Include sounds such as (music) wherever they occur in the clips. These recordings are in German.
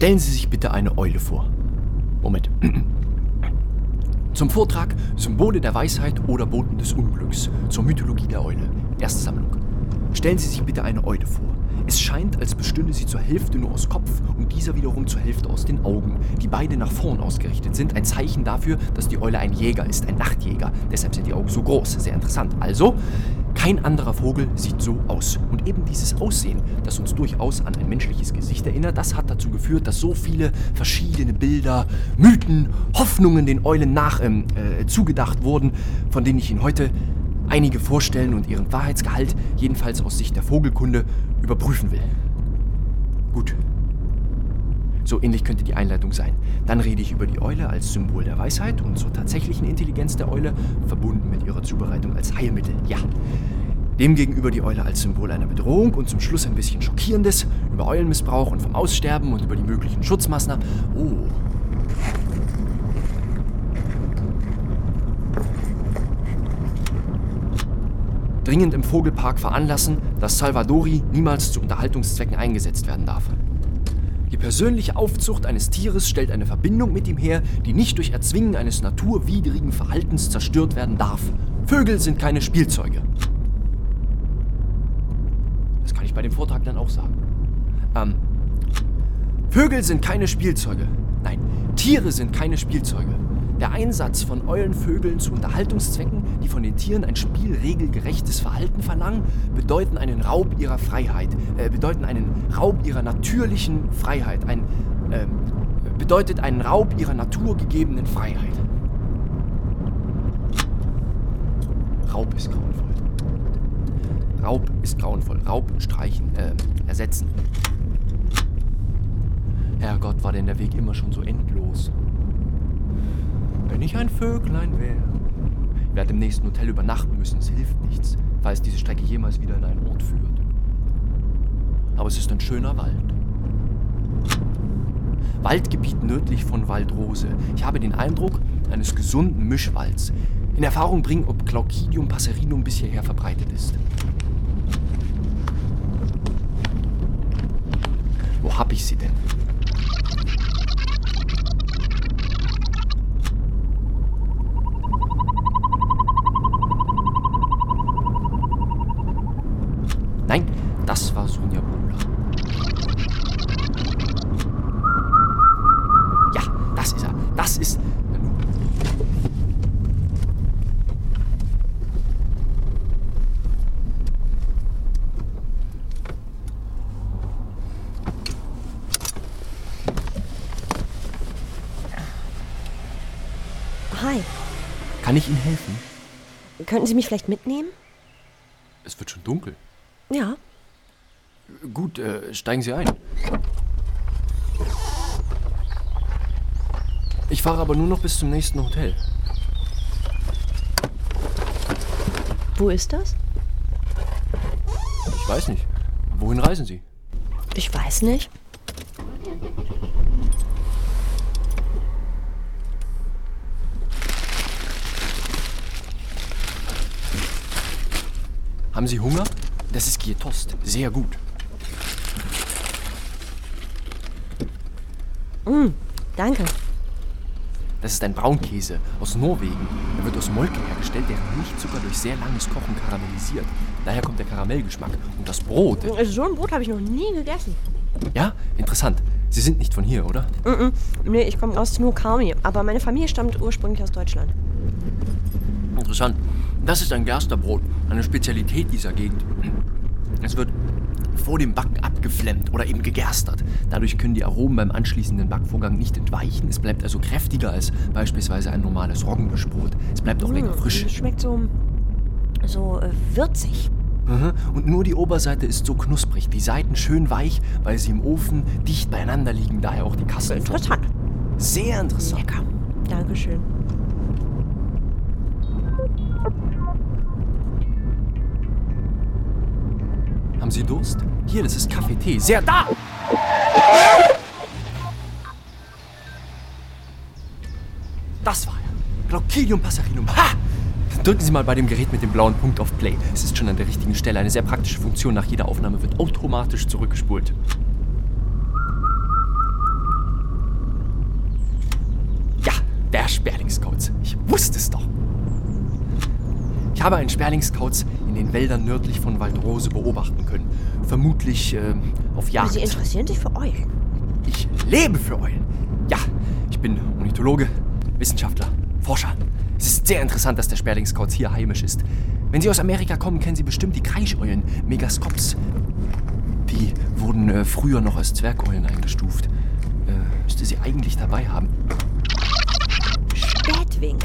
Stellen Sie sich bitte eine Eule vor. Moment. (clears throat) Zum Vortrag Symbole der Weisheit oder Boten des Unglücks zur Mythologie der Eule. Erste Sammlung. Stellen Sie sich bitte eine Eule vor. Es scheint, als bestünde sie zur Hälfte nur aus Kopf und dieser wiederum zur Hälfte aus den Augen, die beide nach vorn ausgerichtet sind. Ein Zeichen dafür, dass die Eule ein Jäger ist, ein Nachtjäger. Deshalb sind die Augen so groß. Sehr interessant. Also, kein anderer Vogel sieht so aus. Und eben dieses Aussehen, das uns durchaus an ein menschliches Gesicht erinnert, das hat dazu geführt, dass so viele verschiedene Bilder, Mythen, Hoffnungen den Eulen nach ähm, äh, zugedacht wurden, von denen ich Ihnen heute einige vorstellen und ihren Wahrheitsgehalt, jedenfalls aus Sicht der Vogelkunde, überprüfen will. Gut. So ähnlich könnte die Einleitung sein. Dann rede ich über die Eule als Symbol der Weisheit und zur tatsächlichen Intelligenz der Eule, verbunden mit ihrer Zubereitung als Heilmittel. Ja. Demgegenüber die Eule als Symbol einer Bedrohung und zum Schluss ein bisschen Schockierendes über Eulenmissbrauch und vom Aussterben und über die möglichen Schutzmaßnahmen. Oh, dringend im Vogelpark veranlassen, dass Salvadori niemals zu Unterhaltungszwecken eingesetzt werden darf. Die persönliche Aufzucht eines Tieres stellt eine Verbindung mit ihm her, die nicht durch Erzwingen eines naturwidrigen Verhaltens zerstört werden darf. Vögel sind keine Spielzeuge. Das kann ich bei dem Vortrag dann auch sagen. Ähm, Vögel sind keine Spielzeuge. Nein, Tiere sind keine Spielzeuge. Der Einsatz von Eulenvögeln zu Unterhaltungszwecken, die von den Tieren ein spielregelgerechtes Verhalten verlangen, bedeuten einen Raub ihrer Freiheit, äh, bedeuten einen Raub ihrer natürlichen Freiheit, ein, äh, bedeutet einen Raub ihrer naturgegebenen Freiheit. Raub ist grauenvoll. Raub ist grauenvoll. Raub streichen, äh, ersetzen. Herrgott, war denn der Weg immer schon so endlos? Wenn ich ein Vöglein wäre. Ich werde im nächsten Hotel übernachten müssen. Es hilft nichts, falls diese Strecke jemals wieder in einen Ort führt. Aber es ist ein schöner Wald. Waldgebiet nördlich von Waldrose. Ich habe den Eindruck eines gesunden Mischwalds. In Erfahrung bringen, ob Glaucidium passerinum bis hierher verbreitet ist. Wo hab ich sie denn? Nein, das war Sonja Bogler. Ja, das ist er. Das ist. Hi, Kann ich Ihnen helfen? könnten Sie mich vielleicht mitnehmen? Es wird schon dunkel. Ja. Gut, äh, steigen Sie ein. Ich fahre aber nur noch bis zum nächsten Hotel. Wo ist das? Ich weiß nicht. Wohin reisen Sie? Ich weiß nicht. Haben Sie Hunger? Das ist Gietost. Sehr gut. Danke. Das ist ein Braunkäse aus Norwegen. Er wird aus Molke hergestellt, deren Milchzucker durch sehr langes Kochen karamellisiert. Daher kommt der Karamellgeschmack. Und das Brot. So ein Brot habe ich noch nie gegessen. Ja, interessant. Sie sind nicht von hier, oder? Nee, ich komme aus Snoqualmie, aber meine Familie stammt ursprünglich aus Deutschland. Interessant. Das ist ein Gersterbrot, eine Spezialität dieser Gegend. Es wird vor dem Backen abgeflemmt oder eben gegerstert. Dadurch können die Aromen beim anschließenden Backvorgang nicht entweichen. Es bleibt also kräftiger als beispielsweise ein normales Roggenmischbrot. Es bleibt auch länger frisch. Es schmeckt so, so äh, würzig. Und nur die Oberseite ist so knusprig, die Seiten schön weich, weil sie im Ofen dicht beieinander liegen, daher auch die Kasten. Interessant. Sehr interessant. Lecker. Dankeschön. Haben Sie Durst? Hier, das ist Kaffee, Tee. Sehr da! Das war er. Glaucidium Passerinum. Ha! Drücken Sie mal bei dem Gerät mit dem blauen Punkt auf Play. Es ist schon an der richtigen Stelle. Eine sehr praktische Funktion. Nach jeder Aufnahme wird automatisch zurückgespult. Ja, der Sperlingscodes. Ich wusste es ich habe einen Sperlingskauz in den Wäldern nördlich von Waldrose beobachten können. Vermutlich äh, auf Jagd. Sie interessieren sich für Eulen. Ich lebe für Eulen. Ja, ich bin Ornithologe, Wissenschaftler, Forscher. Es ist sehr interessant, dass der Sperlingskauz hier heimisch ist. Wenn Sie aus Amerika kommen, kennen Sie bestimmt die Kreischeulen, Megascops. Die wurden äh, früher noch als Zwergeulen eingestuft. Äh, müsste sie eigentlich dabei haben. Spätwink.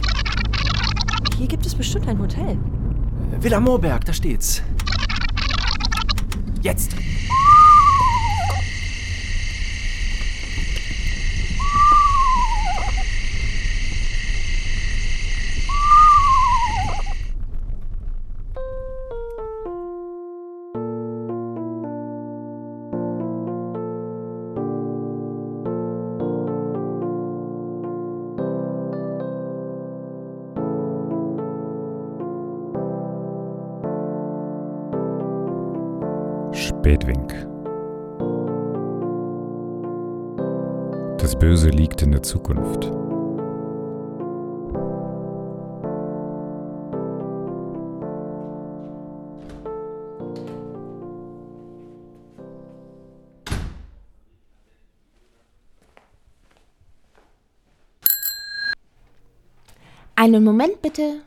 Hier gibt es bestimmt ein Hotel. Villa Moorberg, da steht's. Jetzt! Spätwink. Das Böse liegt in der Zukunft. Einen Moment bitte.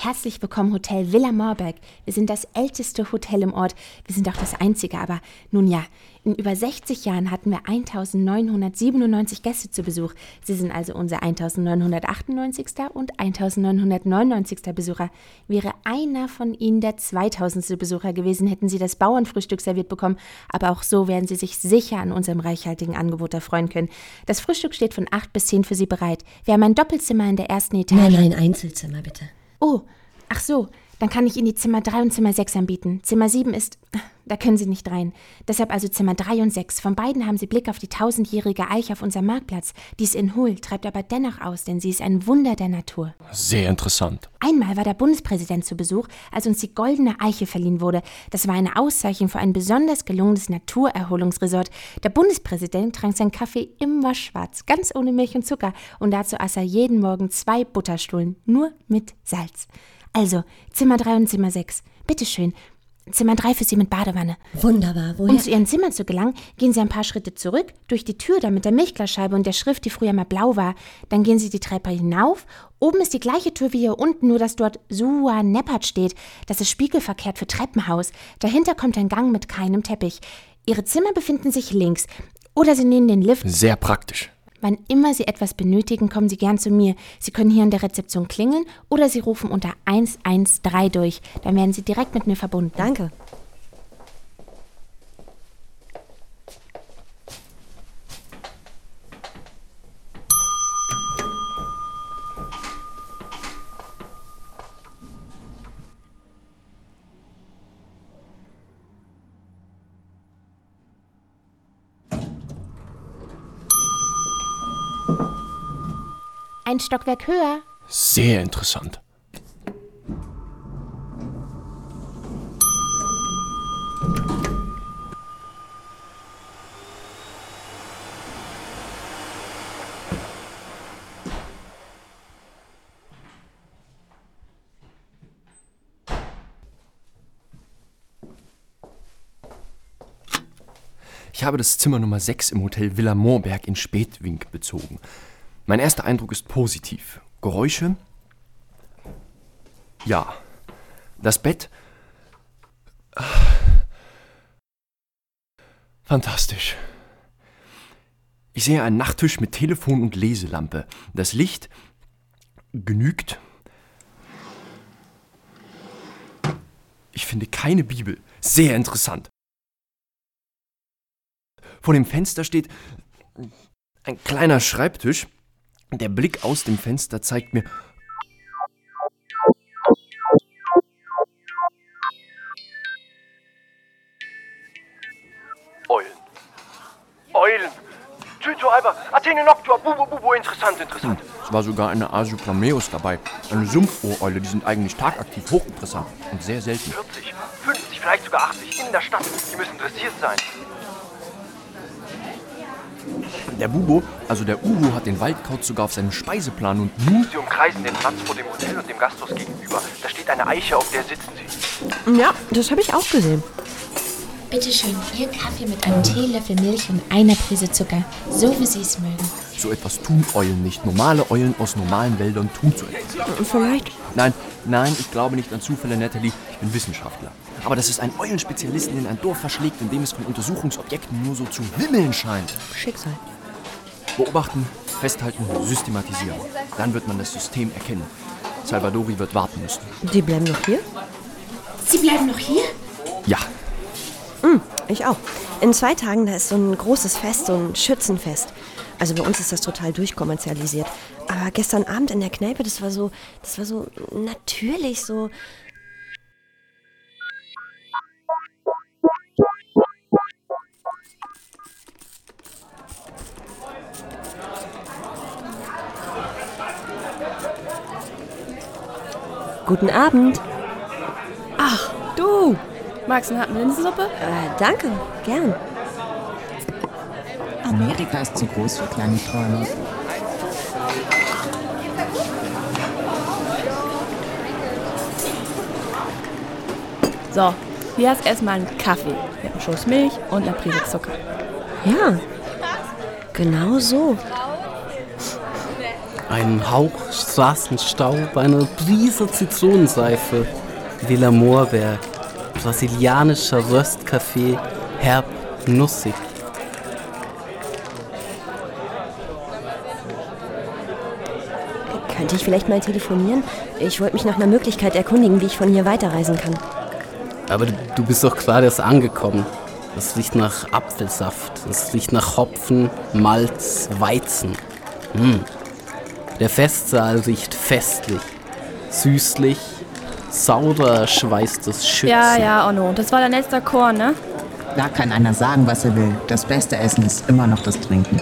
Herzlich willkommen Hotel Villa Marberg. Wir sind das älteste Hotel im Ort. Wir sind auch das einzige, aber nun ja, in über 60 Jahren hatten wir 1997 Gäste zu Besuch. Sie sind also unser 1998. und 1999. Besucher. Wäre einer von Ihnen der 2000. Besucher gewesen, hätten Sie das Bauernfrühstück serviert bekommen, aber auch so werden Sie sich sicher an unserem reichhaltigen Angebot erfreuen können. Das Frühstück steht von 8 bis 10 für Sie bereit. Wir haben ein Doppelzimmer in der ersten Etage. Nein, nein, Einzelzimmer bitte. Oh, ach so, dann kann ich Ihnen die Zimmer 3 und Zimmer 6 anbieten. Zimmer 7 ist. Da können Sie nicht rein. Deshalb also Zimmer 3 und 6. Von beiden haben Sie Blick auf die tausendjährige Eiche auf unserem Marktplatz. Die ist in Hull, treibt aber dennoch aus, denn sie ist ein Wunder der Natur. Sehr interessant. Einmal war der Bundespräsident zu Besuch, als uns die Goldene Eiche verliehen wurde. Das war eine Auszeichnung für ein besonders gelungenes Naturerholungsresort. Der Bundespräsident trank seinen Kaffee immer schwarz, ganz ohne Milch und Zucker. Und dazu aß er jeden Morgen zwei Butterstullen, nur mit Salz. Also, Zimmer 3 und Zimmer 6. Bitteschön. Zimmer 3 für Sie mit Badewanne. Wunderbar. Woher? Um zu Ihren Zimmern zu gelangen, gehen Sie ein paar Schritte zurück, durch die Tür da mit der Milchglasscheibe und der Schrift, die früher mal blau war. Dann gehen Sie die Treppe hinauf. Oben ist die gleiche Tür wie hier unten, nur dass dort Sua Neppert steht. Das ist spiegelverkehrt für Treppenhaus. Dahinter kommt ein Gang mit keinem Teppich. Ihre Zimmer befinden sich links. Oder Sie nehmen den Lift. Sehr praktisch. Wann immer Sie etwas benötigen, kommen Sie gern zu mir. Sie können hier in der Rezeption klingeln oder Sie rufen unter 113 durch. Dann werden Sie direkt mit mir verbunden. Danke. Ein Stockwerk höher. Sehr interessant. Ich habe das Zimmer Nummer 6 im Hotel Villa Moorberg in Spätwink bezogen. Mein erster Eindruck ist positiv. Geräusche? Ja. Das Bett? Fantastisch. Ich sehe einen Nachttisch mit Telefon und Leselampe. Das Licht genügt. Ich finde keine Bibel. Sehr interessant. Vor dem Fenster steht ein kleiner Schreibtisch. Der Blick aus dem Fenster zeigt mir. Eulen. Eulen. Tyto Alba, Athene Noctua, Bubu Bubu, interessant, interessant. Es war sogar eine Asyoplameus dabei. Eine Sumpfohreule, die sind eigentlich tagaktiv hochinteressant und sehr selten. 40, 50, vielleicht sogar 80 in der Stadt. Die müssen dressiert sein. Der Bubo, also der Uhu, hat den Waldkauz sogar auf seinem Speiseplan und nun... Sie umkreisen den Platz vor dem Hotel und dem Gasthaus gegenüber. Da steht eine Eiche, auf der sitzen Sie. Ja, das habe ich auch gesehen. Bitte schön, Ihr Kaffee mit einem Teelöffel Milch und einer Prise Zucker. So wie Sie es mögen. So etwas tun Eulen nicht. Normale Eulen aus normalen Wäldern tun so etwas. Vielleicht. Nein, nein, ich glaube nicht an Zufälle, Natalie. Ich bin Wissenschaftler. Aber dass es einen Eulenspezialisten in ein Dorf verschlägt, in dem es von Untersuchungsobjekten nur so zu wimmeln scheint. Schicksal. Beobachten, festhalten, systematisieren. Dann wird man das System erkennen. Salvadori wird warten müssen. Die bleiben noch hier? Sie bleiben noch hier? Ja, Ich auch. In zwei Tagen, da ist so ein großes Fest, so ein Schützenfest. Also bei uns ist das total durchkommerzialisiert. Aber gestern Abend in der Kneipe, das war so, das war so natürlich so. Guten Abend. Ach, du! Magst du eine Linsensuppe? Äh, danke, gern. Amerika ist zu groß für kleine Träume. So, hier hast erstmal einen Kaffee mit einem Schuss Milch und einer Prise Zucker. Ja, genau so. Ein Hauch Straßenstaub, eine Prise Zitronenseife, Villa Moorberg, brasilianischer Röstkaffee, herb, nussig. Könnte ich vielleicht mal telefonieren? Ich wollte mich nach einer Möglichkeit erkundigen, wie ich von hier weiterreisen kann. Aber du, bist doch gerade erst angekommen. Es riecht nach Apfelsaft, es riecht nach Hopfen, Malz, Weizen. Hm. Der Festsaal riecht festlich, süßlich, saurer schweißtes Schützen. Ja, ja, Onno, das war dein letzter Chor, ne? Da kann einer sagen, was er will. Das beste Essen ist immer noch das Trinken.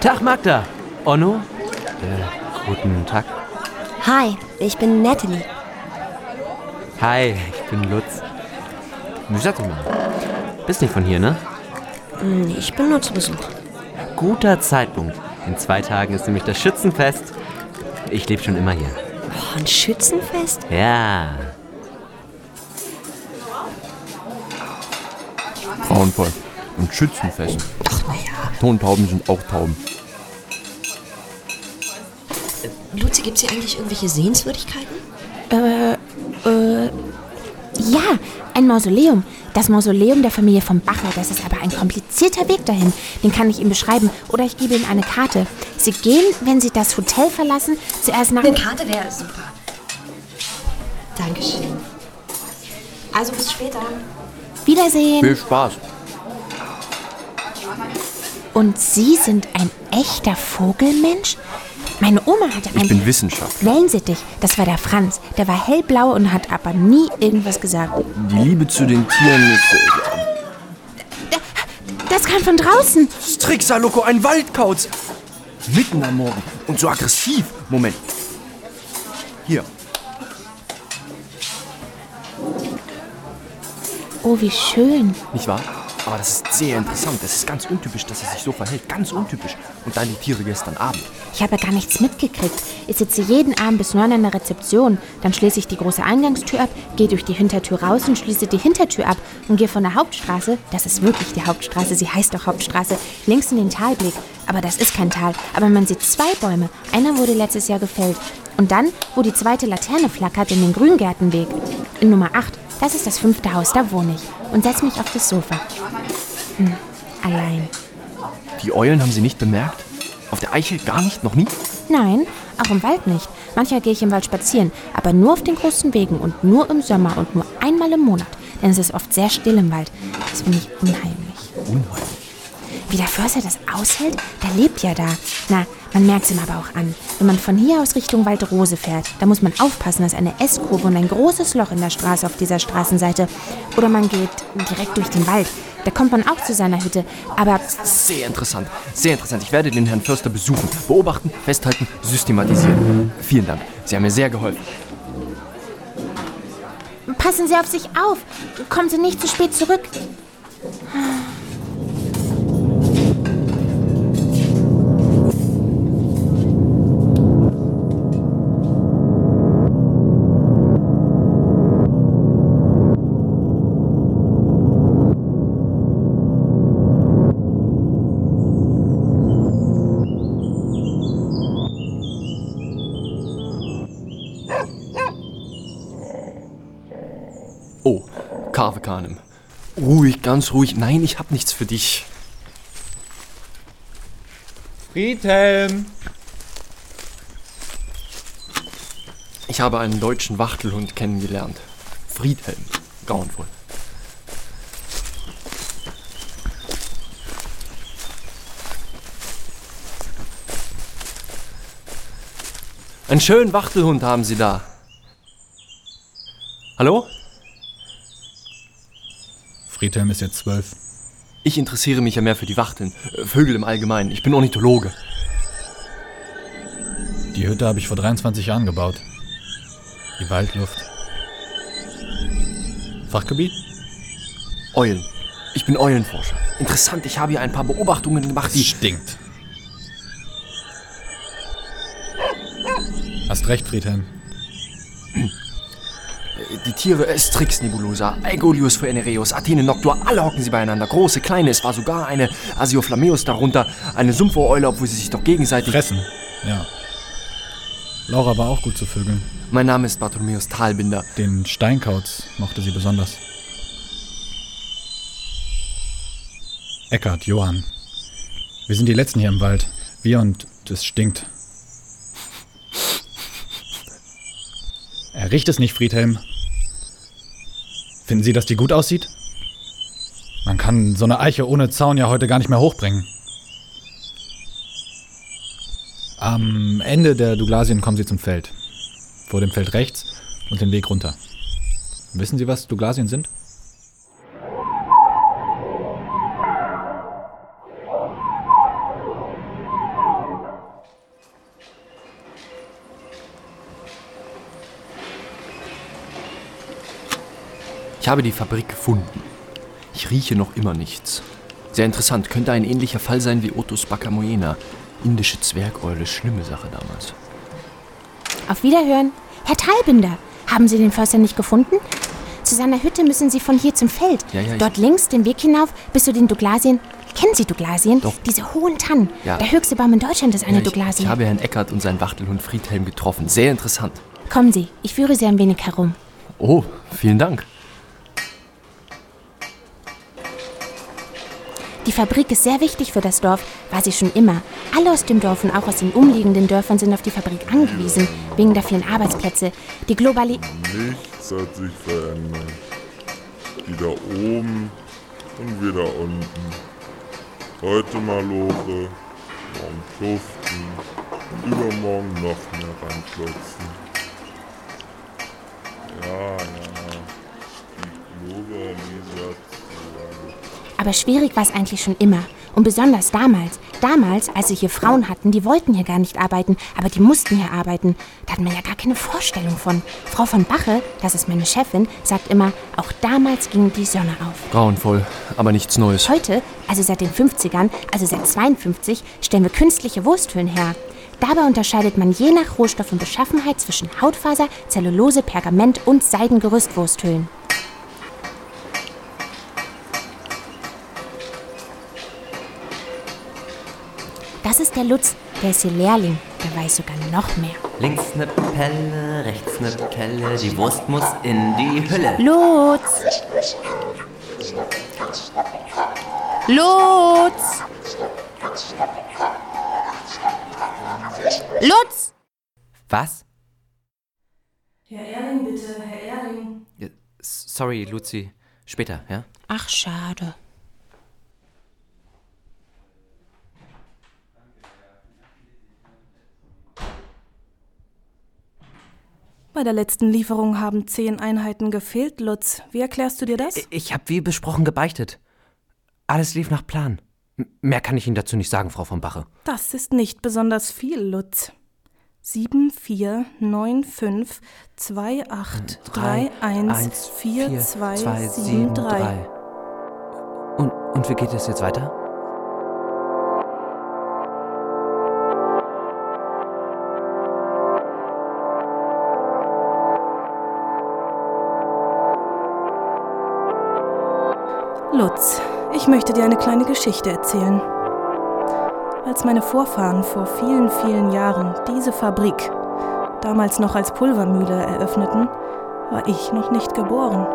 Tag Magda. Onno? Äh, guten Tag. Hi, ich bin Natalie. Hi, ich bin Lutz. Wie sag mal? Bist nicht von hier, ne? Hm, Ich bin nur zu Besuch. Guter Zeitpunkt. In zwei Tagen ist nämlich das Schützenfest. Ich lebe schon immer hier. Oh, ein Schützenfest? Ja. grauenvoll. Und Schützenfest. Tontauben sind auch Tauben. Luzi, gibt's hier eigentlich irgendwelche Sehenswürdigkeiten? Äh, äh, ja, ein Mausoleum. Das Mausoleum der Familie von Bacher. Das ist aber ein komplizierter Weg dahin. Den kann ich Ihnen beschreiben. Oder ich gebe Ihnen eine Karte. Sie gehen, wenn Sie das Hotel verlassen, zuerst nach... Eine Karte wäre super. Dankeschön. Also bis später. Wiedersehen. Viel Spaß. Und Sie sind ein echter Vogelmensch? Meine Oma hatte Ich einen bin Wissenschaftler. Wellensittich. Das war der Franz. Der war hellblau und hat aber nie irgendwas gesagt. Die Liebe zu den Tieren ist. Äh, Das kam von draußen. Strixa Loco, ein Waldkauz! Mitten am Morgen. Und so aggressiv. Moment. Hier. Oh, wie schön. Nicht wahr? Aber das ist sehr interessant. Es ist ganz untypisch, dass er sich so verhält. Ganz untypisch. Und dann die Tiere gestern Abend. Ich habe gar nichts mitgekriegt. Ich sitze jeden Abend bis neun an der Rezeption. Dann schließe ich die große Eingangstür ab, gehe durch die Hintertür raus und schließe die Hintertür ab und gehe von der Hauptstraße, das ist wirklich die Hauptstraße, sie heißt doch Hauptstraße, links in den Talblick. Aber das ist kein Tal. Aber man sieht zwei Bäume. Einer wurde letztes Jahr gefällt. Und dann, wo die zweite Laterne flackert, in den Grüngärtenweg. In Nummer 8, das ist das fünfte Haus, da wohne ich. Und setz mich auf das Sofa. Hm, allein. Die Eulen haben Sie nicht bemerkt? Auf der Eichel gar nicht? Noch nie? Nein, auch im Wald nicht. Manchmal gehe ich im Wald spazieren, aber nur auf den großen Wegen und nur im Sommer und nur einmal im Monat. Denn es ist oft sehr still im Wald. Das finde ich unheimlich. Unheimlich. Wie der Förster das aushält, der lebt ja da. Na, man merkt es ihm aber auch an. Wenn man von hier aus Richtung Waldrose fährt, da muss man aufpassen, dass eine S-Kurve und ein großes Loch in der Straße auf dieser Straßenseite. Oder man geht direkt durch den Wald. Da kommt man auch zu seiner Hütte. Aber Sehr interessant. Sehr interessant. Ich werde den Herrn Förster besuchen. Beobachten, festhalten, systematisieren. Vielen Dank. Sie haben mir sehr geholfen. Passen Sie auf sich auf. Kommen Sie nicht zu spät zurück. Kanem. Ruhig, ganz ruhig. Nein, ich hab nichts für dich. Friedhelm! Ich habe einen deutschen Wachtelhund kennengelernt. Friedhelm. Grauenvoll. Einen schönen Wachtelhund haben Sie da. Hallo? Friedhelm ist jetzt zwölf. Ich interessiere mich ja mehr für die Wachteln, äh, Vögel im Allgemeinen. Ich bin Ornithologe. Die Hütte habe ich vor 23 Jahren gebaut. Die Waldluft. Fachgebiet? Eulen. Ich bin Eulenforscher. Interessant, ich habe hier ein paar Beobachtungen gemacht, die... Stinkt. Hast recht, Friedhelm. Die Tiere, Strix nebulosa, Aegolius phoenereus, Athene noctua, alle hocken sie beieinander. Große, kleine, es war sogar eine Asioflameus darunter, eine Sumpfohreule, obwohl sie sich doch gegenseitig... Fressen, ja. Laura war auch gut zu Vögeln. Mein Name ist Bartholomäus Talbinder. Den Steinkauz mochte sie besonders. Eckart, Johann. Wir sind die Letzten hier im Wald. Wir und es stinkt. Er riecht es nicht, Friedhelm. Finden Sie, dass die gut aussieht? Man kann so eine Eiche ohne Zaun ja heute gar nicht mehr hochbringen. Am Ende der Douglasien kommen Sie zum Feld. Vor dem Feld rechts und den Weg runter. Wissen Sie, was Douglasien sind? Habe die Fabrik gefunden. Ich rieche noch immer nichts. Sehr interessant, könnte ein ähnlicher Fall sein wie Otus bacamoena. Indische Zwergeule, schlimme Sache damals. Auf Wiederhören. Herr Talbinder, haben Sie den Förster nicht gefunden? Zu seiner Hütte müssen Sie von hier zum Feld. Ja, ja, Dort links den Weg hinauf bis zu den Douglasien. Kennen Sie Douglasien? Doch. Diese hohen Tannen. Ja. Der höchste Baum in Deutschland ist eine ich, Douglasie. ich habe Herrn Eckert und seinen Wachtelhund Friedhelm getroffen. Sehr interessant. Kommen Sie, ich führe Sie ein wenig herum. Oh, vielen Dank. Die Fabrik ist sehr wichtig für das Dorf, war sie schon immer. Alle aus dem Dorf und auch aus den umliegenden Dörfern sind auf die Fabrik angewiesen, wegen der vielen Arbeitsplätze. Die Globali Nichts hat sich verändert. Wieder oben und wieder unten. Heute Maloche, morgen schuften, übermorgen noch mehr ranklotzen. Ja, ja, die Globalisation. Aber schwierig war es eigentlich schon immer. Und besonders damals. Damals, als wir hier Frauen hatten, die wollten hier gar nicht arbeiten, aber die mussten hier arbeiten. Da hatten wir ja gar keine Vorstellung von. Frau von Bache, das ist meine Chefin, sagt immer, auch damals ging die Sonne auf. Grauenvoll, aber nichts Neues. Heute, also seit den 50ern, also seit 52, stellen wir künstliche Wursthüllen her. Dabei unterscheidet man je nach Rohstoff und Beschaffenheit zwischen Hautfaser, Zellulose, Pergament und Seidengerüstwursthüllen. Das ist der Lutz, der ist hier Lehrling, der weiß sogar noch mehr. Links ne Pelle, rechts ne Kelle, die Wurst muss in die Hülle. Lutz! Lutz! Lutz! Was? Herr Erling, bitte, Herr Erling. Sorry, Luzi. Später, ja? Ach, schade. Bei der letzten Lieferung haben zehn Einheiten gefehlt, Lutz. Wie erklärst du dir das? Ich habe wie besprochen gebeichtet. Alles lief nach Plan. Mehr kann ich Ihnen dazu nicht sagen, Frau von Bache. Das ist nicht besonders viel, Lutz. 749528314273. Und, und wie geht es jetzt weiter? Lutz, ich möchte dir eine kleine Geschichte erzählen. Als meine Vorfahren vor vielen, vielen Jahren diese Fabrik, damals noch als Pulvermühle, eröffneten, war ich noch nicht geboren.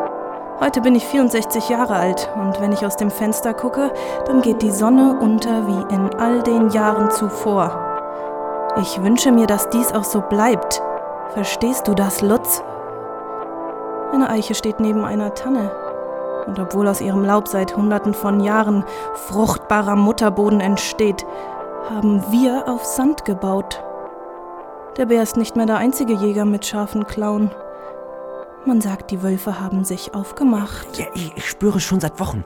Heute bin ich 64 Jahre alt und wenn ich aus dem Fenster gucke, dann geht die Sonne unter wie in all den Jahren zuvor. Ich wünsche mir, dass dies auch so bleibt. Verstehst du das, Lutz? Eine Eiche steht neben einer Tanne. Und obwohl aus ihrem Laub seit Hunderten von Jahren fruchtbarer Mutterboden entsteht, haben wir auf Sand gebaut. Der Bär ist nicht mehr der einzige Jäger mit scharfen Klauen. Man sagt, die Wölfe haben sich aufgemacht. Ja, ich, ich spüre schon seit Wochen.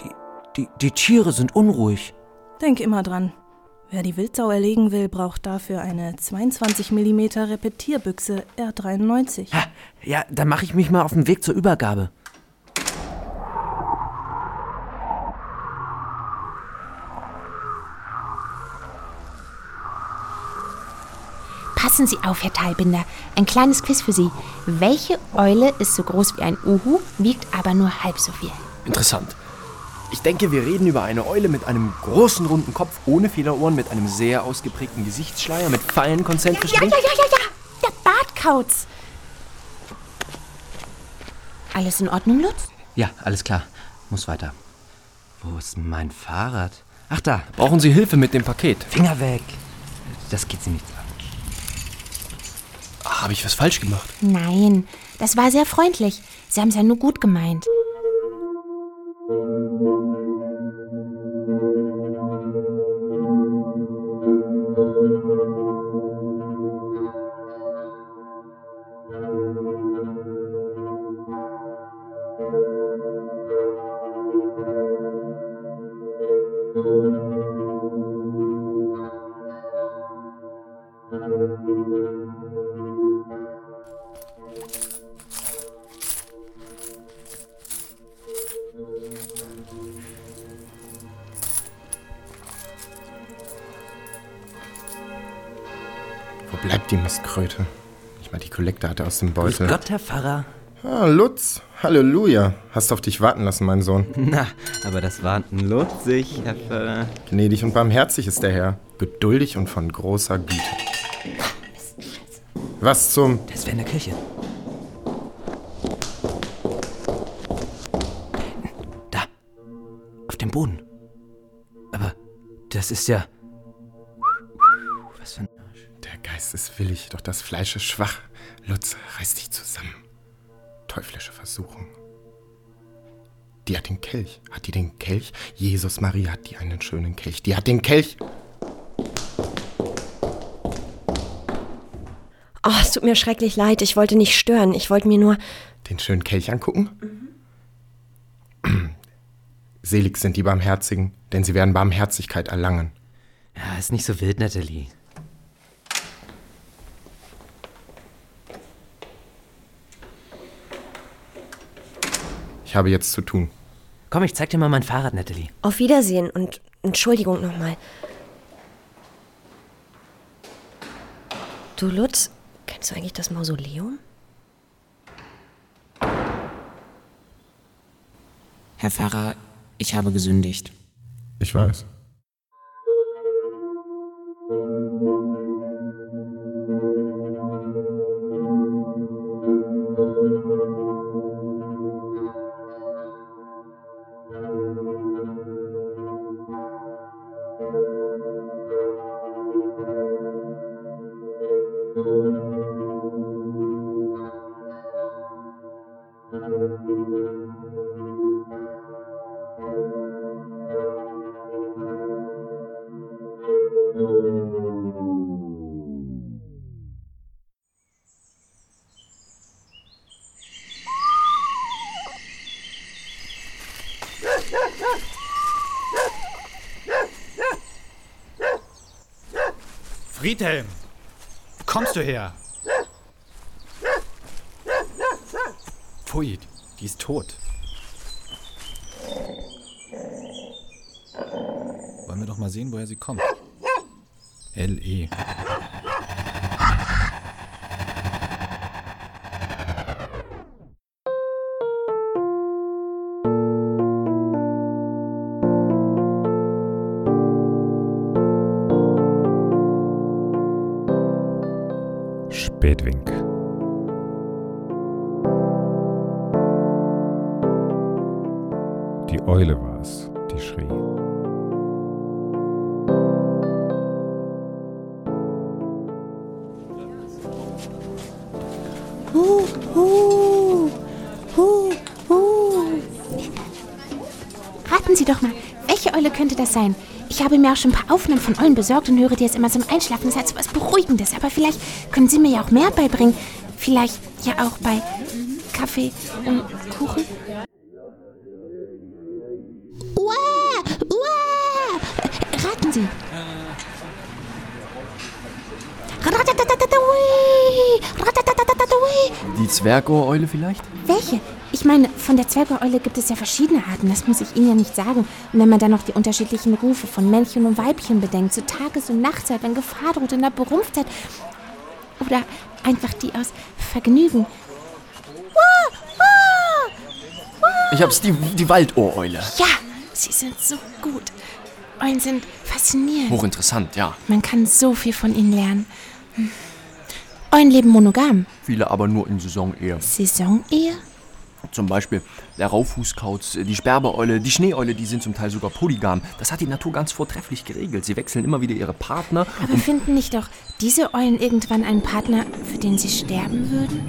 Die, die, die Tiere sind unruhig. Denk immer dran. Wer die Wildsau erlegen will, braucht dafür eine 22 mm Repetierbüchse R93. Ha, ja, dann mache ich mich mal auf den Weg zur Übergabe. Passen Sie auf, Herr Talbinder. Ein kleines Quiz für Sie. Welche Eule ist so groß wie ein Uhu, wiegt aber nur halb so viel? Interessant. Ich denke, wir reden über eine Eule mit einem großen runden Kopf, ohne Federohren, mit einem sehr ausgeprägten Gesichtsschleier, mit feinen konzentrischen Ja, ja, ja, ja, ja. Der Bartkauz. Alles in Ordnung, Lutz? Ja, alles klar. Muss weiter. Wo ist mein Fahrrad? Ach da. Brauchen Sie Hilfe mit dem Paket? Finger weg. Das geht Sie nichts an. Habe ich was falsch gemacht? Nein, das war sehr freundlich. Sie haben es ja nur gut gemeint. Hatte aus dem Grüß Beutel. Gott, Herr Pfarrer. Ah, Lutz. Halleluja. Hast auf dich warten lassen, mein Sohn. Na, aber das war lutzig, Herr Pfarrer. Gnädig und barmherzig ist der Herr. Geduldig und von großer Güte. Was zum... Das wäre in der Kirche. Da. Auf dem Boden. Aber das ist ja. Was für ein. Der Geist ist willig, doch das Fleisch ist schwach. Lutz, reiß dich zusammen. Teuflische Versuchung. Die hat den Kelch. Hat die den Kelch? Jesus Maria hat die einen schönen Kelch. Die hat den Kelch. Oh, es tut mir schrecklich leid. Ich wollte nicht stören. Ich wollte mir nur. Den schönen Kelch angucken? (clears throat) Selig sind die Barmherzigen, denn sie werden Barmherzigkeit erlangen. Ja, ist nicht so wild, Natalie. Ich habe jetzt zu tun. Komm, ich zeig dir mal mein Fahrrad, Natalie. Auf Wiedersehen und Entschuldigung nochmal. Du, Lutz, kennst du eigentlich das Mausoleum? Herr Pfarrer, ich habe gesündigt. Ich weiß. Du her? Pfui, die ist tot. Wollen wir doch mal sehen, woher sie kommt. L.E. Sein? Ich habe mir auch schon ein paar Aufnahmen von Eulen besorgt und höre die jetzt immer zum Einschlafen. Das ist halt so was Beruhigendes. Aber vielleicht können Sie mir ja auch mehr beibringen. Vielleicht ja auch bei Kaffee und Kuchen. Uah, uah. Raten Sie. Die Zwergohreule vielleicht? Welche? Ich meine, von der Zwergeule gibt es ja verschiedene Arten, das muss ich Ihnen ja nicht sagen. Und wenn man dann noch die unterschiedlichen Rufe von Männchen und Weibchen bedenkt, zu Tages- und Nachtzeit, wenn Gefahr droht, in der Berumpftheit oder einfach die aus Vergnügen. Ich hab's, die, die Waldohreule. Ja, sie sind so gut. Eulen sind faszinierend. Hochinteressant, ja. Man kann so viel von ihnen lernen. Hm. Eulen leben monogam. Viele aber nur in Saisonehe. Saisonehe? Zum Beispiel der Raufußkauz, die Sperbeeule, die Schneeeule, die sind zum Teil sogar polygam. Das hat die Natur ganz vortrefflich geregelt. Sie wechseln immer wieder ihre Partner. Aber und finden nicht doch diese Eulen irgendwann einen Partner, für den sie sterben würden?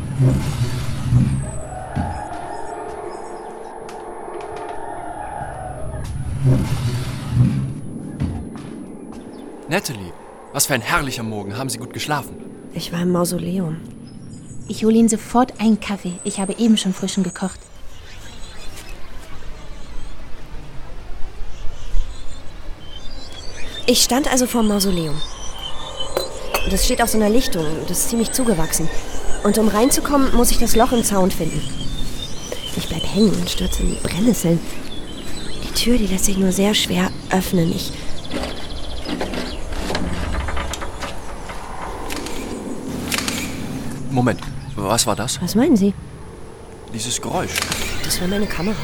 Natalie, was für ein herrlicher Morgen. Haben Sie gut geschlafen? Ich war im Mausoleum. Ich hole Ihnen sofort einen Kaffee. Ich habe eben schon frischen gekocht. Ich stand also vor dem Mausoleum. Das steht auf so einer Lichtung. Das ist ziemlich zugewachsen. Und um reinzukommen, muss ich das Loch im Zaun finden. Ich bleib hängen und stürze in die Brennnesseln. Die Tür, die lässt sich nur sehr schwer öffnen. Ich. Moment, was war das? Was meinen Sie? Dieses Geräusch. Das war meine Kamera.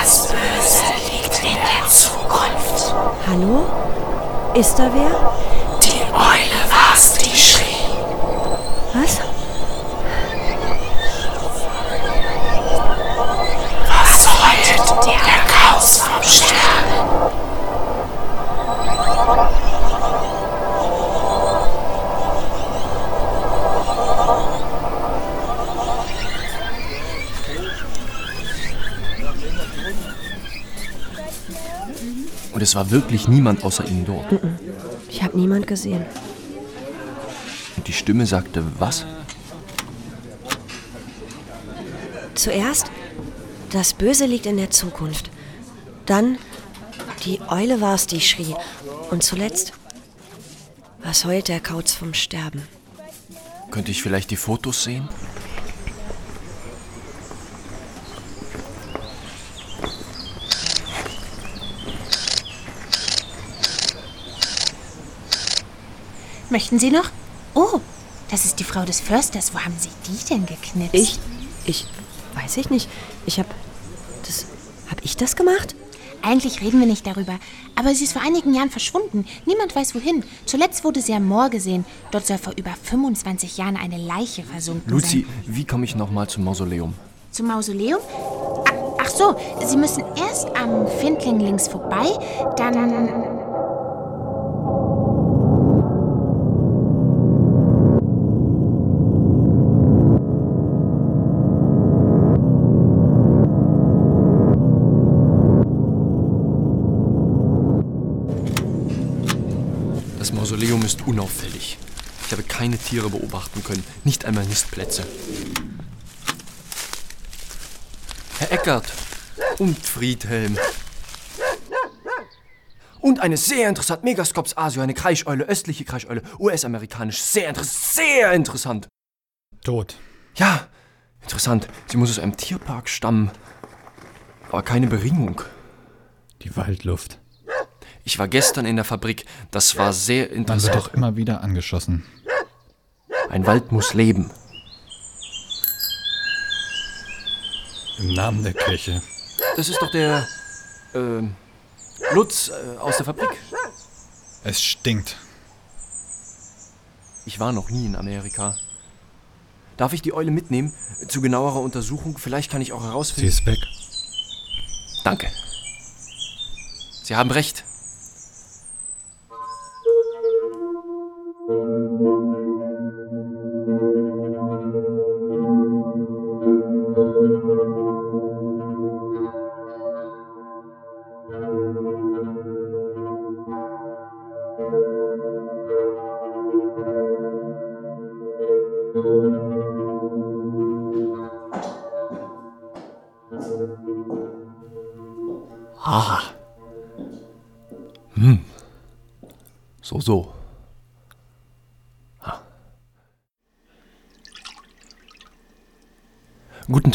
Das Böse liegt in der Zukunft. Hallo? Ist da wer? Und es war wirklich niemand außer Ihnen dort. Ich habe niemand gesehen. Und die Stimme sagte was? Zuerst, das Böse liegt in der Zukunft. Dann, die Eule war's, die schrie. Und zuletzt, was heult der Kauz vom Sterben? Könnte ich vielleicht die Fotos sehen? Möchten Sie noch? Oh, das ist die Frau des Försters. Wo haben Sie die denn geknipst? Ich? Ich weiß ich nicht. Ich hab. Das. Hab ich das gemacht? Eigentlich reden wir nicht darüber. Aber sie ist vor einigen Jahren verschwunden. Niemand weiß wohin. Zuletzt wurde sie am Moor gesehen. Dort soll vor über 25 Jahren eine Leiche versunken Luzi, sein. wie komme ich nochmal zum Mausoleum? Zum Mausoleum? Ach so, Sie müssen erst am Findling links vorbei, dann. Mausoleum ist unauffällig. Ich habe keine Tiere beobachten können, nicht einmal Nistplätze. Herr Eckert und Friedhelm. Und eine sehr interessant, Megascops Asio, eine Kreischeule, östliche Kreischeule, US-amerikanisch, sehr interessant, sehr interessant. Tot. Ja, interessant. Sie muss aus einem Tierpark stammen. Aber keine Beringung. Die Waldluft. Ich war gestern in der Fabrik. Das war sehr Man wird interessant. doch immer wieder angeschossen. Ein Wald muss leben. Im Namen der Kirche. Das ist doch der ähm, Lutz äh, aus der Fabrik. Es stinkt. Ich war noch nie in Amerika. Darf ich die Eule mitnehmen? Zu genauerer Untersuchung. Vielleicht kann ich auch Sie herausfinden. ist weg. Danke. Sie haben recht.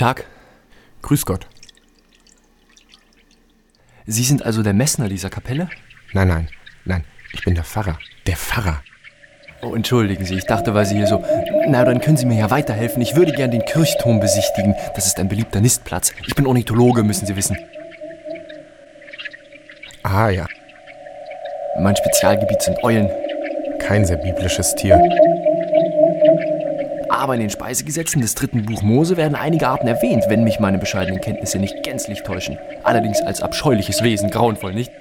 Tag. Grüß Gott. Sie sind also der Messner dieser Kapelle? Nein, nein, nein. Ich bin der Pfarrer. Der Pfarrer. Oh, entschuldigen Sie, ich dachte, weil Sie hier so. Na, dann können Sie mir ja weiterhelfen. Ich würde gern den Kirchturm besichtigen. Das ist ein beliebter Nistplatz. Ich bin Ornithologe, müssen Sie wissen. Ah ja, Mein Spezialgebiet sind Eulen. kein sehr biblisches Tier. Aber in den Speisegesetzen des dritten Buch Mose werden einige Arten erwähnt, wenn mich meine bescheidenen Kenntnisse nicht gänzlich täuschen. Allerdings als abscheuliches Wesen, grauenvoll, nicht?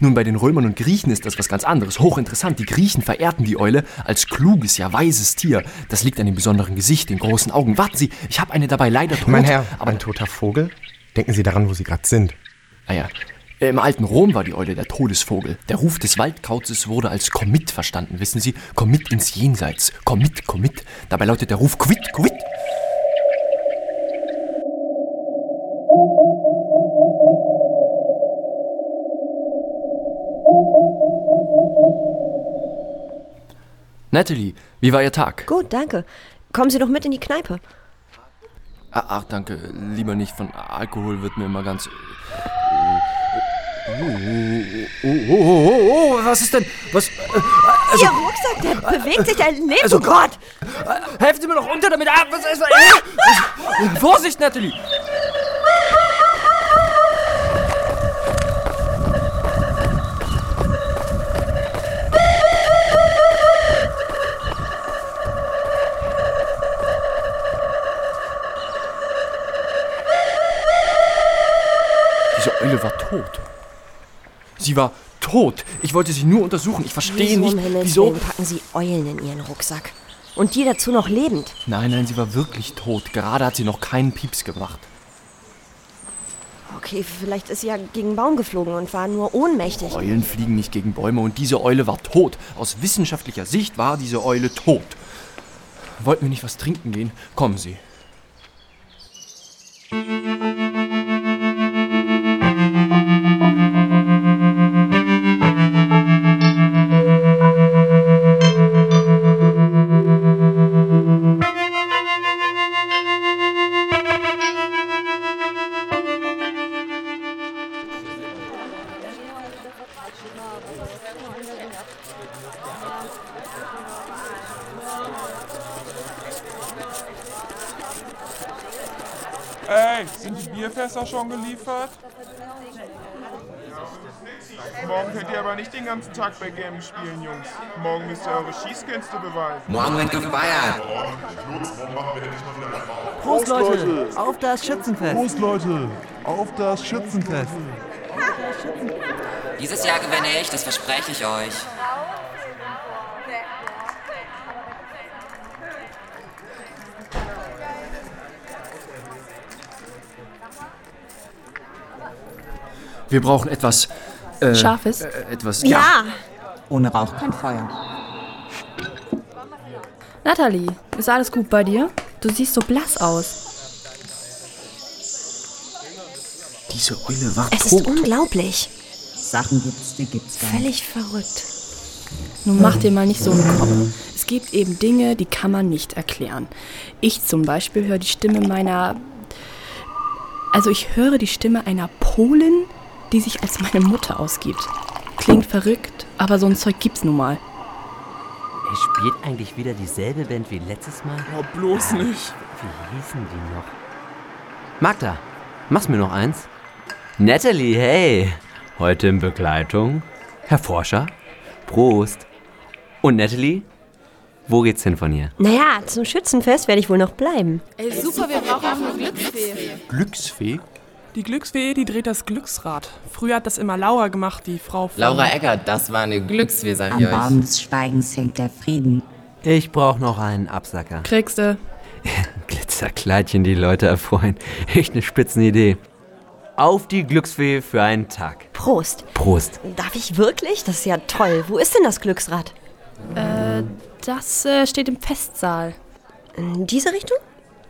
Nun, bei den Römern und Griechen ist das was ganz anderes. Hochinteressant. Die Griechen verehrten die Eule als kluges, ja weises Tier. Das liegt an dem besonderen Gesicht, den großen Augen. Warten Sie, ich habe eine dabei leider tot. Mein Herr, aber ein toter Vogel? Denken Sie daran, wo Sie gerade sind. Ah ja. Im alten Rom war die Eule der Todesvogel. Der Ruf des Waldkauzes wurde als Kommit verstanden, wissen Sie? Kommit ins Jenseits. Kommit, Kommit. Dabei lautet der Ruf Quit, Quit. Natalie, wie war Ihr Tag? Gut, danke. Kommen Sie doch mit in die Kneipe. Ah, ach, danke. Lieber nicht. Von Alkohol wird mir immer ganz. Äh, Oh, oh, oh, oh, oh, oh, was ist denn? Was? äh, Also, Ihr Rucksack, der bewegt sich, der lebt. Also- oh Gott! äh, helfen Sie mir noch unter damit. Ah, was ist äh, Vorsicht, Natalie! Diese Eule war tot. Sie war tot. Ich wollte sie nur untersuchen. Ich verstehe Wieso nicht, um wieso. Willen packen Sie Eulen in Ihren Rucksack? Und die dazu noch lebend. Nein, nein, sie war wirklich tot. Gerade hat sie noch keinen Pieps gemacht. Okay, vielleicht ist sie ja gegen einen Baum geflogen und war nur ohnmächtig. Eulen fliegen nicht gegen Bäume und diese Eule war tot. Aus wissenschaftlicher Sicht war diese Eule tot. Wollten wir nicht was trinken gehen? Kommen Sie. Ganzen Tag bei Games spielen, Jungs. Morgen müsst ihr eure Schießkünste beweisen. Morgen wird gefeiert. Prost, Leute! Auf das Schützenfest! Prost, Leute! Auf das Schützenfest! Dieses Jahr gewinne ich, das verspreche ich euch. Wir brauchen etwas. Äh, Scharfes? Äh, etwas. Ja. Ohne Rauch kein Feuer. Natalie, ist alles gut bei dir? Du siehst so blass aus. Diese Eule war Es tot. ist unglaublich. Sachen gibt's, die gibt's gar nicht. Völlig verrückt. Nun mach dir mal nicht so einen Kopf. Es gibt eben Dinge, die kann man nicht erklären. Ich zum Beispiel höre die Stimme meiner. Also ich höre die Stimme einer Polin, die sich als meine Mutter ausgibt. Klingt verrückt, aber so ein Zeug gibt's nun mal. Er spielt eigentlich wieder dieselbe Band wie letztes Mal? Oh, bloß nicht. Wie hießen die noch? Magda, machst mir noch eins? Natalie, hey! Heute in Begleitung Herr Forscher. Prost. Und Natalie, wo geht's hin von hier? Naja, zum Schützenfest werde ich wohl noch bleiben. Ey, super, wir brauchen auch eine Glücksfee. Glücksfee? Die Glücksfee, die dreht das Glücksrad. Früher hat das immer Laura gemacht, die Frau von... Laura Eckert, das war eine Glücksfee, sag Am ich euch. Baum des Schweigens hängt der Frieden. Ich brauche noch einen Absacker. Kriegst du. (laughs) Glitzerkleidchen, die Leute erfreuen. Echt eine Spitzenidee. Auf die Glücksfee für einen Tag. Prost. Prost. Darf ich wirklich? Das ist ja toll. Wo ist denn das Glücksrad? Äh, das äh, steht im Festsaal. In diese Richtung?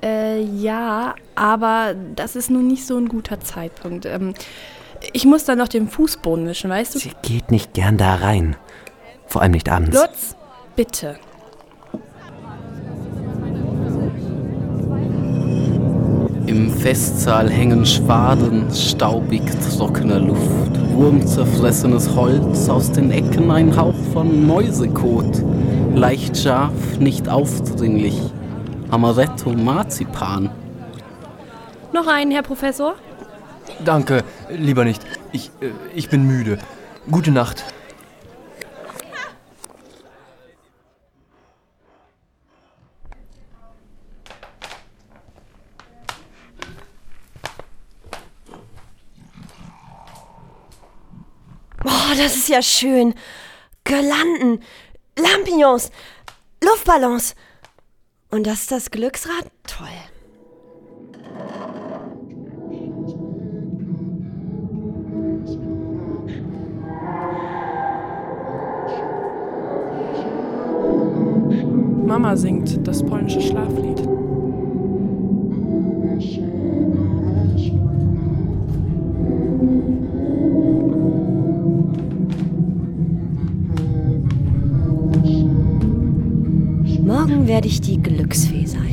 Äh, ja, aber das ist nun nicht so ein guter Zeitpunkt. Ähm, ich muss dann noch den Fußboden wischen, weißt du? Sie geht nicht gern da rein. Vor allem nicht abends. Lutz, bitte. Im Festsaal hängen Schwaden staubig trockener Luft, wurmzerfressenes Holz, aus den Ecken ein Hauch von Mäusekot, leicht scharf, nicht aufdringlich, Amaretto Marzipan. Noch einen, Herr Professor? Danke, lieber nicht. Ich, äh, ich bin müde. Gute Nacht. Oh, das ist ja schön. Girlanden, Lampions, Luftballons. Und das ist das Glücksrad? Toll. Mama singt das polnische Schlaflied. Morgen werde ich die Glücksfee sein.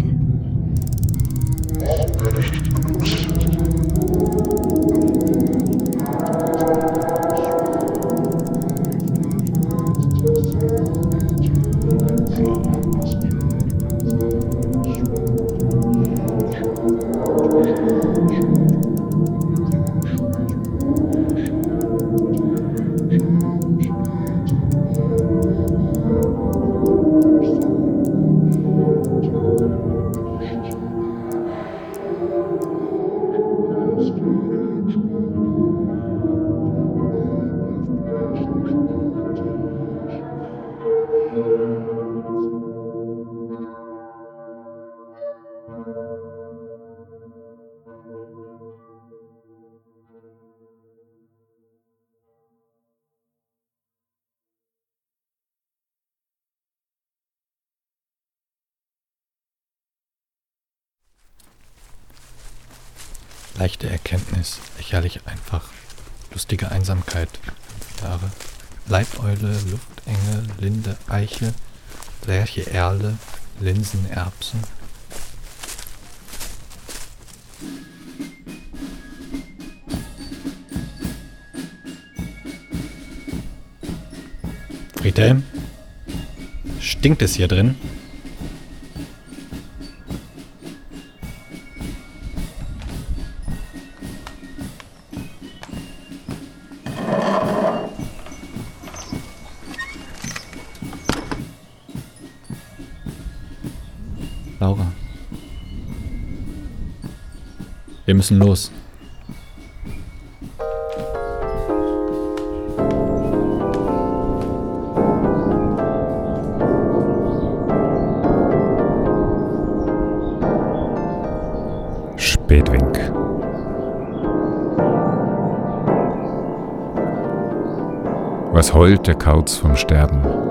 Leichte Erkenntnis, lächerlich einfach. Lustige Einsamkeit, Jahre. Leibeule, Luftenge, Linde, Eiche, Lerche, Erle, Linsen, Erbsen. Friedhelm? Stinkt es hier drin? Müssen los. Spätwink. Was heult der Kauz vom Sterben?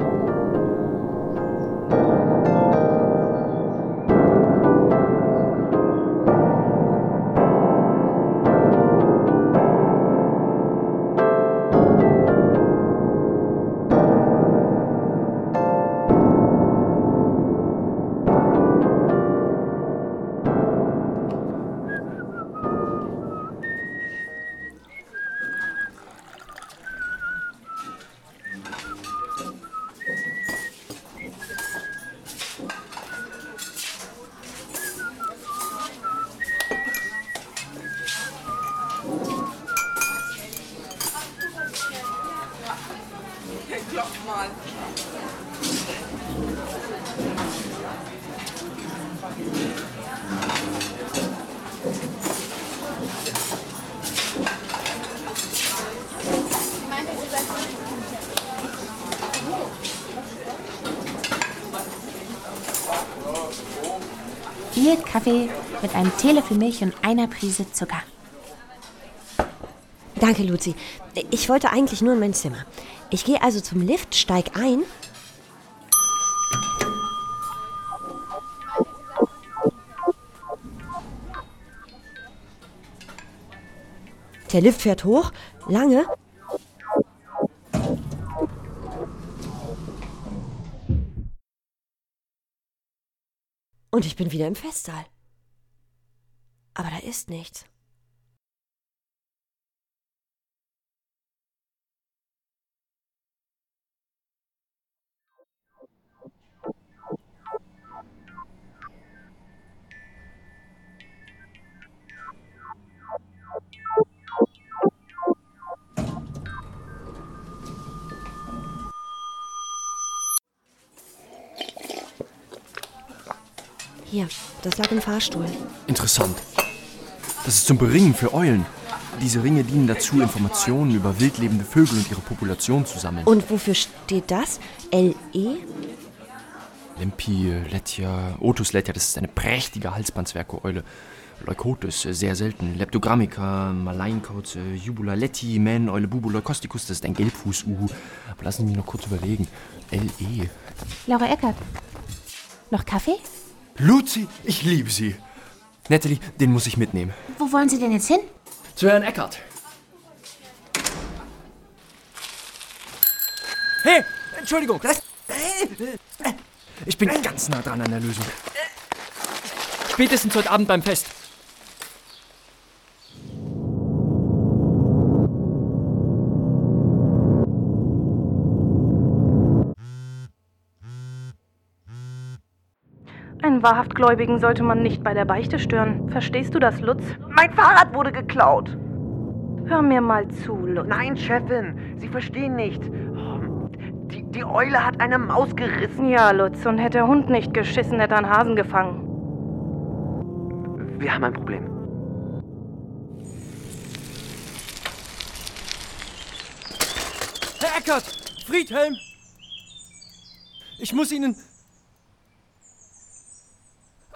Prise Zucker. Danke, Luzi. Ich wollte eigentlich nur in mein Zimmer. Ich gehe also zum Lift, steig ein. Der Lift fährt hoch, lange. Und ich bin wieder im Festsaal. Aber da ist nichts. Hier, das lag im Fahrstuhl. Interessant. Das ist zum Beringen für Eulen. Diese Ringe dienen dazu, Informationen über wildlebende Vögel und ihre Population zu sammeln. Und wofür steht das? E? LE? Lempi, Lettia, Otus Lettia, das ist eine prächtige Halsbandswerke-Eule. Leucotis, äh, sehr selten. Leptogrammica, Maleinkauz, Jubula letti, Man, Eule Bubu, Leucosticus, das ist ein Gelbfuß-Uhu. Aber lassen Sie mich noch kurz überlegen. LE. Laura Eckert. Noch Kaffee? Luzi, ich liebe Sie. Natalie, den muss ich mitnehmen. Wo wollen Sie denn jetzt hin? Zu Herrn Eckert. Hey, Entschuldigung. Das, ich bin ganz nah dran an der Lösung. Spätestens heute Abend beim Fest. Wahrhaft Gläubigen sollte man nicht bei der Beichte stören. Verstehst du das, Lutz? Mein Fahrrad wurde geklaut. Hör mir mal zu, Lutz. Nein, Chefin, Sie verstehen nicht. Die, die Eule hat eine Maus gerissen. Ja, Lutz, und hätte der Hund nicht geschissen, hätte er einen Hasen gefangen. Wir haben ein Problem. Herr Eckert! Friedhelm! Ich muss Ihnen.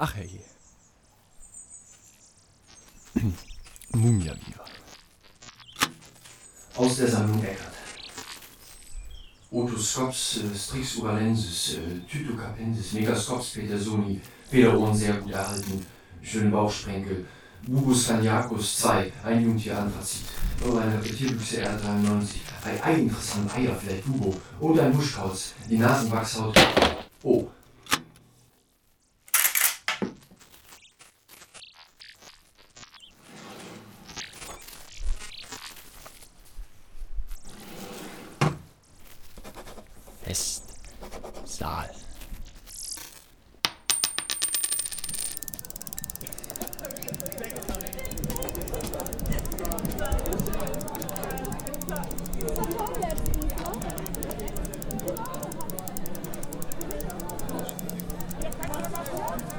Ach herrje. (clears throat) Mumia Viva. Aus der Sammlung Eckert. Otoscops, äh, Strix uralensis, äh, Tytocapensis, Megascops petersoni, Federohren sehr gut erhalten, schöne Bauchsprenkel, Bubus caniacus 2, ein Jungtier Anthrazit, oh, eine Repetierbüchse R93, ein Ei interessant, Eierfleck, Bubo und ein Buschkauz, die Nasenwachshaut. Oh. Festsaal.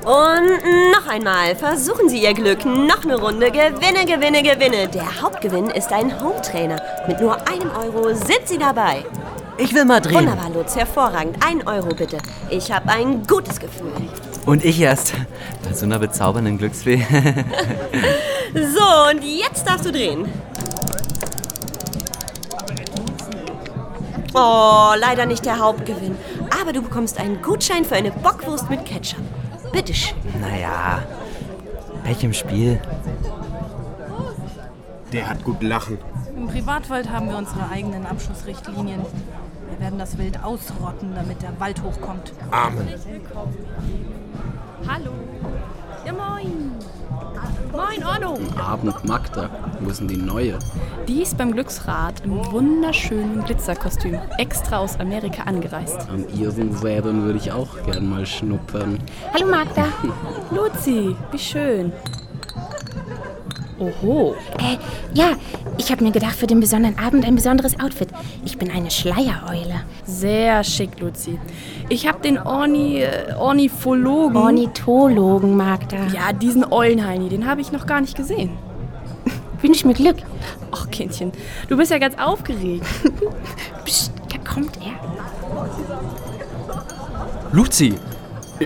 Und noch einmal, versuchen Sie Ihr Glück. Noch eine Runde. Gewinne, gewinne, gewinne. Der Hauptgewinn ist ein Hometrainer. Mit nur einem Euro sind Sie dabei. Ich will mal drehen. Wunderbar, Lutz. Hervorragend. Ein Euro bitte. Ich habe ein gutes Gefühl. Und ich erst. Bei so einer bezaubernden Glücksfee. (laughs) So, und jetzt darfst du drehen. Oh, leider nicht der Hauptgewinn. Aber du bekommst einen Gutschein für eine Bockwurst mit Ketchup. Bitteschön. naja, Pech im Spiel. Der hat gut lachen. Im Privatwald haben wir unsere eigenen Abschussrichtlinien. Wir werden das Wild ausrotten, damit der Wald hochkommt. Amen. Hallo. Ja, moin. Moin, Ordnung. Abend Magda. Wo ist denn die neue? Die ist beim Glücksrad im wunderschönen Glitzerkostüm, extra aus Amerika angereist. An ihren Säbeln würde ich auch gern mal schnuppern. Hallo Magda. Luzi, wie schön. Oho. Äh, ja, ich habe mir gedacht, für den besonderen Abend ein besonderes Outfit. Ich bin eine Schleiereule. Sehr schick, Luzi. Ich habe den Orni, äh, Ornithologen. Ornithologen, Magda. Ja, diesen Eulenheini, den habe ich noch gar nicht gesehen. (laughs) Wünsch mir Glück. Ach, Kindchen, du bist ja ganz aufgeregt. (laughs) Psst, da kommt er. Luzi,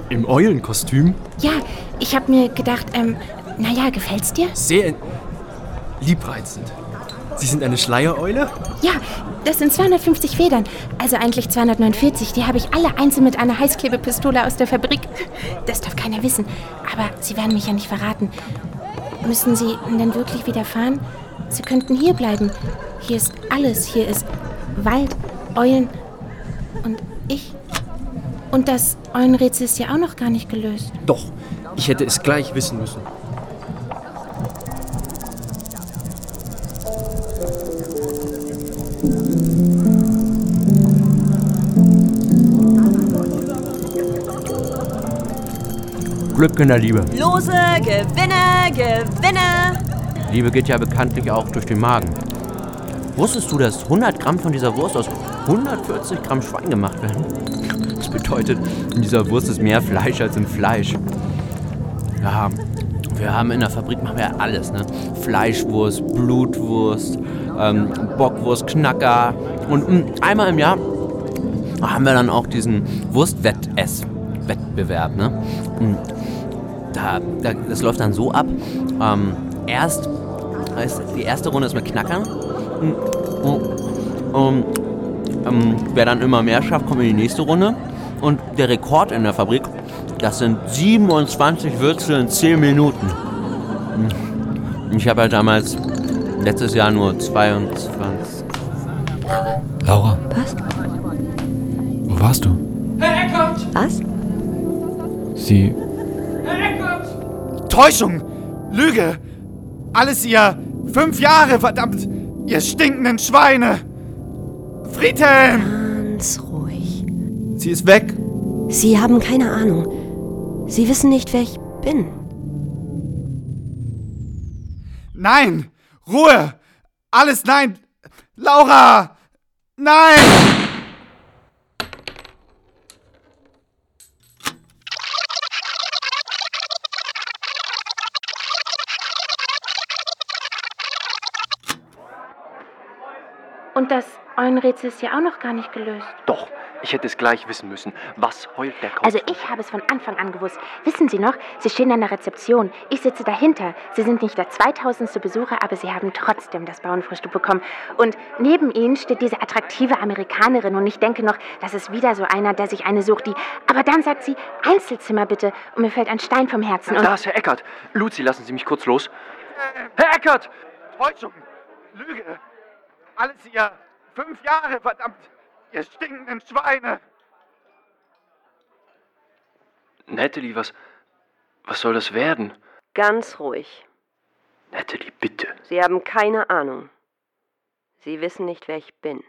Im Eulenkostüm? Ja, ich habe mir gedacht, ähm, naja, gefällt's dir? Sehr liebreizend. Sie sind eine Schleiereule? Ja, das sind 250 Federn. Also eigentlich 249. Die habe ich alle einzeln mit einer Heißklebepistole aus der Fabrik. Das darf keiner wissen. Aber Sie werden mich ja nicht verraten. Müssen Sie denn wirklich wieder fahren? Sie könnten hier bleiben. Hier ist alles. Hier ist Wald, Eulen und ich. Und das Eulenrätsel ist ja auch noch gar nicht gelöst. Doch, ich hätte es gleich wissen müssen. Glück in der Liebe. Lose, Gewinne, Gewinne. Liebe geht ja bekanntlich auch durch den Magen. Wusstest du, dass 100 Gramm von dieser Wurst aus 140 Gramm Schwein gemacht werden? Das bedeutet, in dieser Wurst ist mehr Fleisch als im Fleisch. Ja, wir haben in der Fabrik machen wir alles, ne? Fleischwurst, Blutwurst, ähm, Bockwurst, Knacker und mh, einmal im Jahr haben wir dann auch diesen Wurstwettess-Wettbewerb, ne? Und da, da, das läuft dann so ab. Ähm, erst ist, die erste Runde ist mit Knackern. Und, und, ähm, wer dann immer mehr schafft, kommt in die nächste Runde. Und der Rekord in der Fabrik, das sind 27 Würzel in 10 Minuten. Ich habe halt damals letztes Jahr nur 22. Laura, Was? wo warst du? Herr Eckert! Was? Sie. Täuschung! Lüge! Alles ihr fünf Jahre, verdammt! Ihr stinkenden Schweine! Friedhelm! Ganz ruhig. Sie ist weg! Sie haben keine Ahnung. Sie wissen nicht, wer ich bin. Nein! Ruhe! Alles nein! Laura! Nein! Und das Eulenrätsel ist ja auch noch gar nicht gelöst. Doch, ich hätte es gleich wissen müssen. Was heult der Kauz? Also ich habe es von Anfang an gewusst. Wissen Sie noch, Sie stehen an der Rezeption. Ich sitze dahinter. Sie sind nicht der 2000. Besucher, aber Sie haben trotzdem das Bauernfrühstück bekommen. Und neben Ihnen steht diese attraktive Amerikanerin. Und ich denke noch, das ist wieder so einer, der sich eine sucht, die... Aber dann sagt sie, Einzelzimmer bitte. Und mir fällt ein Stein vom Herzen. Und Da ist Herr Eckert. Luzi, lassen Sie mich kurz los. Herr Eckert! Täuschung! Lüge! Alles ihr fünf Jahre, verdammt! Ihr stinkenden Schweine! Natalie, was. Was soll das werden? Ganz ruhig. Natalie, bitte. Sie haben keine Ahnung. Sie wissen nicht, wer ich bin.